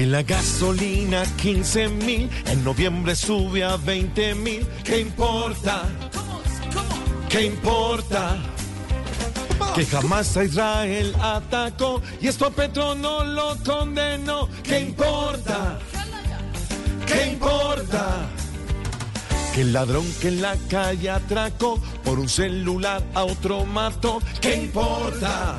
Que la gasolina 15 mil, en noviembre sube a 20 mil. ¿Qué importa? ¿Qué importa? Que jamás a Israel atacó y esto a Petro no lo condenó. ¿Qué importa? ¿Qué importa? Que el ladrón que en la calle atracó por un celular a otro mató. ¿Qué importa?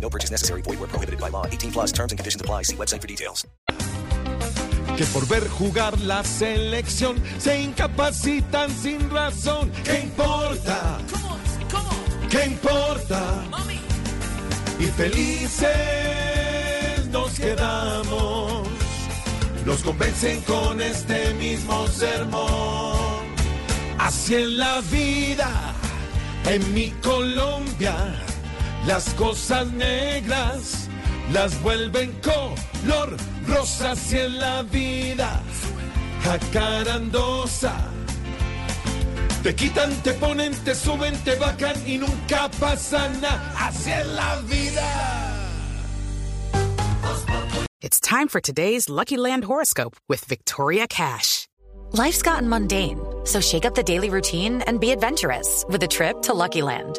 No purchase necessary. Void were prohibited by law. 18 plus terms and conditions apply. See website for details. Que por ver jugar la selección se incapacitan sin razón. ¿Qué importa? ¿Qué importa? Y felices nos quedamos. Nos convencen con este mismo sermón. Así en la vida, en mi Colombia, las cosas negras las vuelven color rosa. Así en la vida, jacarandosa. Te quitan, te ponen, te suben, te bajan y nunca pasa nada. Así la vida. It's time for today's Lucky Land horoscope with Victoria Cash. Life's gotten mundane, so shake up the daily routine and be adventurous with a trip to Lucky Land.